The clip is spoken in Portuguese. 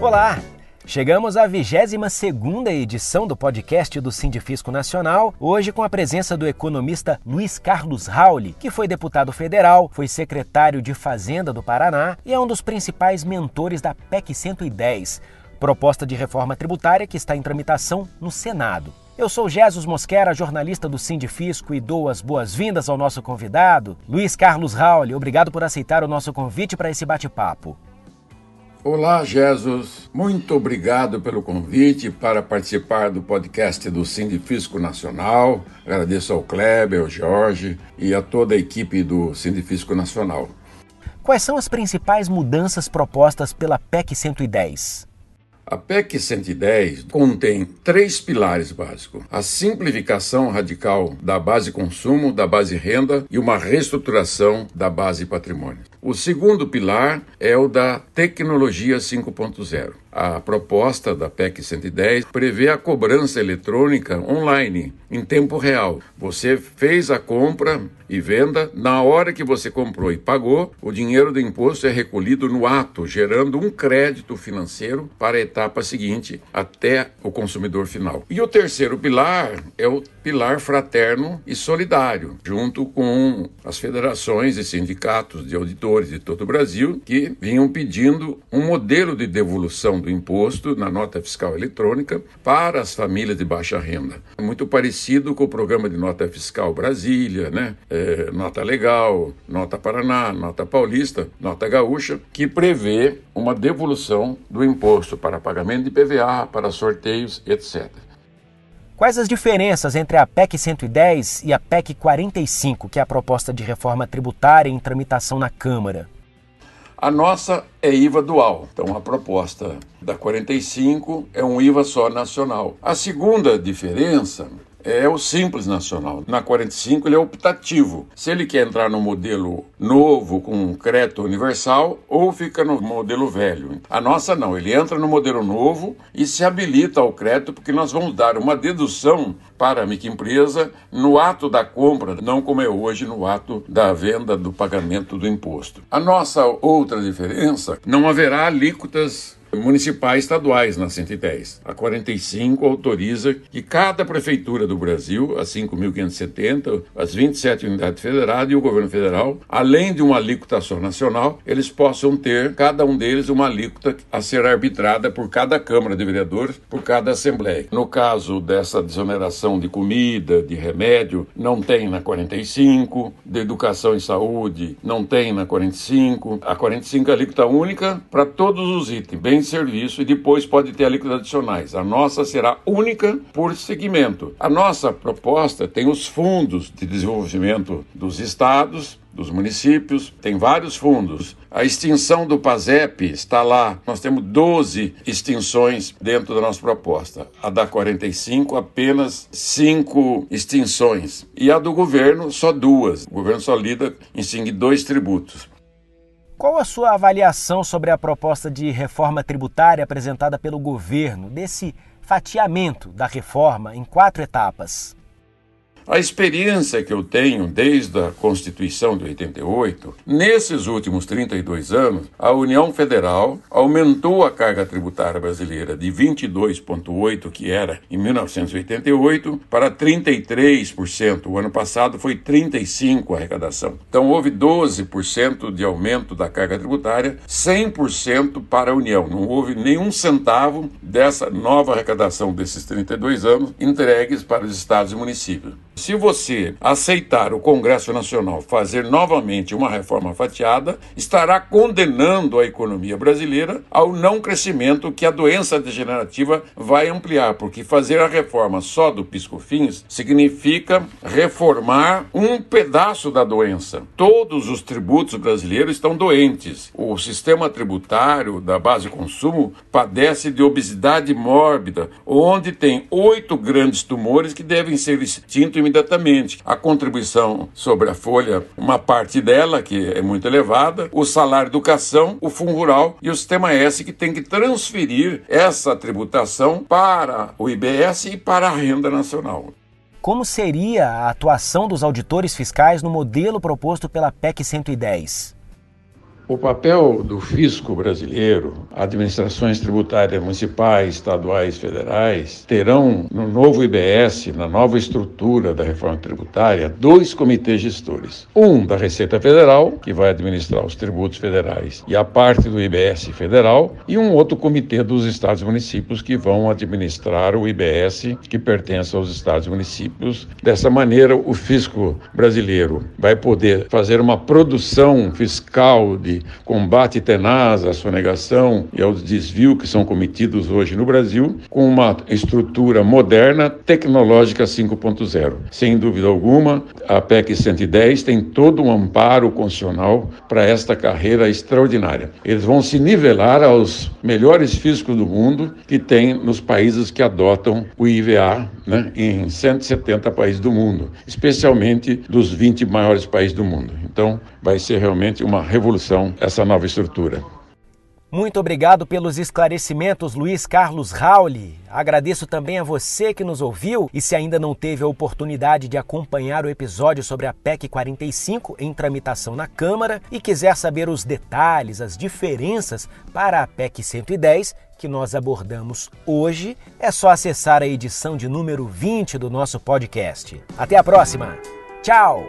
Olá! Chegamos à 22ª edição do podcast do Sindifisco Nacional, hoje com a presença do economista Luiz Carlos Rauli, que foi deputado federal, foi secretário de Fazenda do Paraná e é um dos principais mentores da PEC 110, proposta de reforma tributária que está em tramitação no Senado. Eu sou Jesus Mosquera, jornalista do Sindifisco e dou as boas-vindas ao nosso convidado, Luiz Carlos Rauli. Obrigado por aceitar o nosso convite para esse bate-papo. Olá, Jesus. Muito obrigado pelo convite para participar do podcast do Sindifisco Nacional. Agradeço ao Kleber, ao Jorge e a toda a equipe do Sindifisco Nacional. Quais são as principais mudanças propostas pela PEC 110? A PEC 110 contém três pilares básicos: a simplificação radical da base consumo, da base renda e uma reestruturação da base patrimônio. O segundo pilar é o da tecnologia 5.0. A proposta da PEC 110 prevê a cobrança eletrônica online, em tempo real. Você fez a compra e venda, na hora que você comprou e pagou, o dinheiro do imposto é recolhido no ato, gerando um crédito financeiro para a etapa seguinte, até o consumidor final. E o terceiro pilar é o pilar fraterno e solidário, junto com as federações e sindicatos de auditores de todo o Brasil, que vinham pedindo um modelo de devolução do imposto na nota fiscal eletrônica para as famílias de baixa renda. Muito parecido com o programa de nota fiscal Brasília, né? É, nota Legal, Nota Paraná, Nota Paulista, Nota Gaúcha, que prevê uma devolução do imposto para pagamento de PVA, para sorteios, etc. Quais as diferenças entre a PEC 110 e a PEC 45, que é a proposta de reforma tributária em tramitação na Câmara? A nossa é IVA dual. Então, a proposta da 45 é um IVA só nacional. A segunda diferença é o Simples Nacional. Na 45 ele é optativo. Se ele quer entrar no modelo novo com crédito universal ou fica no modelo velho. A nossa não, ele entra no modelo novo e se habilita ao crédito porque nós vamos dar uma dedução para a microempresa no ato da compra, não como é hoje no ato da venda do pagamento do imposto. A nossa outra diferença, não haverá alíquotas municipais estaduais na 110. A 45 autoriza que cada prefeitura do Brasil, as 5.570, as 27 unidades federadas e o governo federal, além de uma alíquota só nacional, eles possam ter, cada um deles, uma alíquota a ser arbitrada por cada Câmara de Vereadores, por cada Assembleia. No caso dessa desoneração de comida, de remédio, não tem na 45, de educação e saúde, não tem na 45. A 45 é alíquota única para todos os itens, bem serviço e depois pode ter alíquotas adicionais. A nossa será única por segmento. A nossa proposta tem os fundos de desenvolvimento dos estados, dos municípios, tem vários fundos. A extinção do PASEP está lá. Nós temos 12 extinções dentro da nossa proposta. A da 45, apenas 5 extinções. E a do governo, só duas. O governo só lida em extinguir dois tributos. Qual a sua avaliação sobre a proposta de reforma tributária apresentada pelo governo, desse fatiamento da reforma em quatro etapas? A experiência que eu tenho desde a Constituição de 88, nesses últimos 32 anos, a União Federal aumentou a carga tributária brasileira de 22,8%, que era em 1988, para 33%. O ano passado foi 35% a arrecadação. Então houve 12% de aumento da carga tributária, 100% para a União. Não houve nenhum centavo dessa nova arrecadação desses 32 anos entregues para os estados e municípios. Se você aceitar o Congresso Nacional fazer novamente uma reforma fatiada, estará condenando a economia brasileira ao não crescimento que a doença degenerativa vai ampliar, porque fazer a reforma só do piscofins significa reformar um pedaço da doença. Todos os tributos brasileiros estão doentes. O sistema tributário da base consumo padece de obesidade mórbida, onde tem oito grandes tumores que devem ser extintos imediatamente. A contribuição sobre a folha, uma parte dela, que é muito elevada, o salário educação, o fundo rural e o sistema S, que tem que transferir essa tributação para o IBS e para a renda nacional. Como seria a atuação dos auditores fiscais no modelo proposto pela PEC 110? O papel do fisco brasileiro, administrações tributárias municipais, estaduais, federais, terão no novo IBS, na nova estrutura da reforma tributária, dois comitês gestores. Um da Receita Federal, que vai administrar os tributos federais e a parte do IBS federal, e um outro comitê dos estados e municípios que vão administrar o IBS que pertence aos estados e municípios. Dessa maneira, o fisco brasileiro vai poder fazer uma produção fiscal de combate tenaz à sonegação e aos desvios que são cometidos hoje no Brasil, com uma estrutura moderna, tecnológica 5.0. Sem dúvida alguma, a PEC 110 tem todo um amparo constitucional para esta carreira extraordinária. Eles vão se nivelar aos melhores físicos do mundo que tem nos países que adotam o IVA né, em 170 países do mundo, especialmente dos 20 maiores países do mundo. Então, vai ser realmente uma revolução essa nova estrutura. Muito obrigado pelos esclarecimentos, Luiz Carlos Rauli. Agradeço também a você que nos ouviu e se ainda não teve a oportunidade de acompanhar o episódio sobre a PEC 45 em tramitação na Câmara e quiser saber os detalhes, as diferenças para a PEC 110 que nós abordamos hoje, é só acessar a edição de número 20 do nosso podcast. Até a próxima. Tchau.